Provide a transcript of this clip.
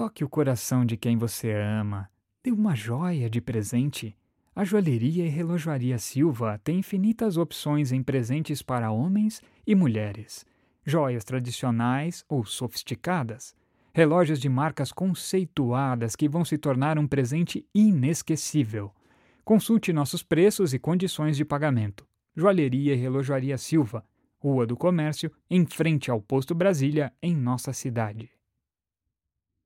Toque o coração de quem você ama. Dê uma joia de presente. A joalheria e relojoaria Silva tem infinitas opções em presentes para homens e mulheres. Joias tradicionais ou sofisticadas. Relógios de marcas conceituadas que vão se tornar um presente inesquecível. Consulte nossos preços e condições de pagamento. Joalheria e Relojoaria Silva, Rua do Comércio, em frente ao Posto Brasília, em nossa cidade.